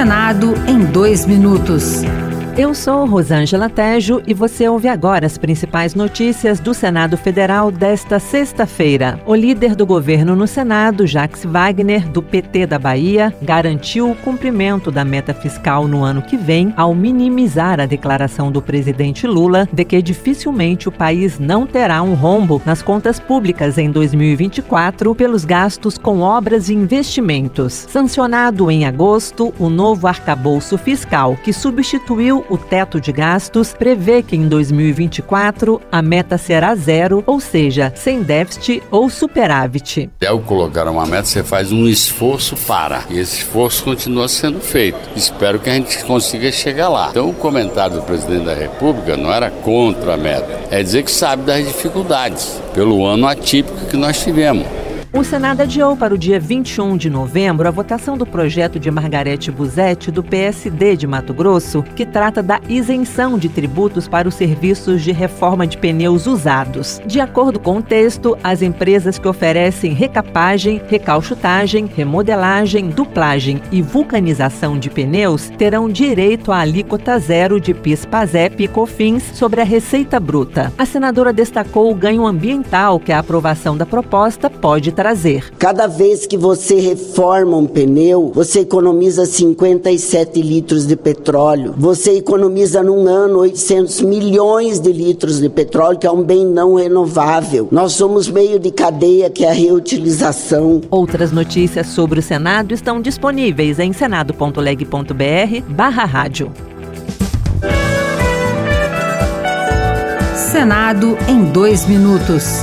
Senado em dois minutos. Eu sou Rosângela Tejo e você ouve agora as principais notícias do Senado Federal desta sexta-feira. O líder do governo no Senado, Jax Wagner, do PT da Bahia, garantiu o cumprimento da meta fiscal no ano que vem ao minimizar a declaração do presidente Lula de que dificilmente o país não terá um rombo nas contas públicas em 2024 pelos gastos com obras e investimentos. Sancionado em agosto, o novo arcabouço fiscal, que substituiu o teto de gastos prevê que em 2024 a meta será zero, ou seja, sem déficit ou superávit. Ao colocar uma meta, você faz um esforço para, e esse esforço continua sendo feito. Espero que a gente consiga chegar lá. Então, o comentário do presidente da República não era contra a meta, é dizer que sabe das dificuldades pelo ano atípico que nós tivemos. O Senado adiou para o dia 21 de novembro a votação do projeto de Margarete Busetti, do PSD de Mato Grosso, que trata da isenção de tributos para os serviços de reforma de pneus usados. De acordo com o texto, as empresas que oferecem recapagem, recalchutagem, remodelagem, duplagem e vulcanização de pneus terão direito à alíquota zero de PIS, PASEP e COFINS sobre a receita bruta. A senadora destacou o ganho ambiental que a aprovação da proposta pode trazer. Cada vez que você reforma um pneu, você economiza 57 litros de petróleo. Você economiza num ano 800 milhões de litros de petróleo, que é um bem não renovável. Nós somos meio de cadeia que é a reutilização. Outras notícias sobre o Senado estão disponíveis em senado.leg.br/barra rádio. Senado em dois minutos.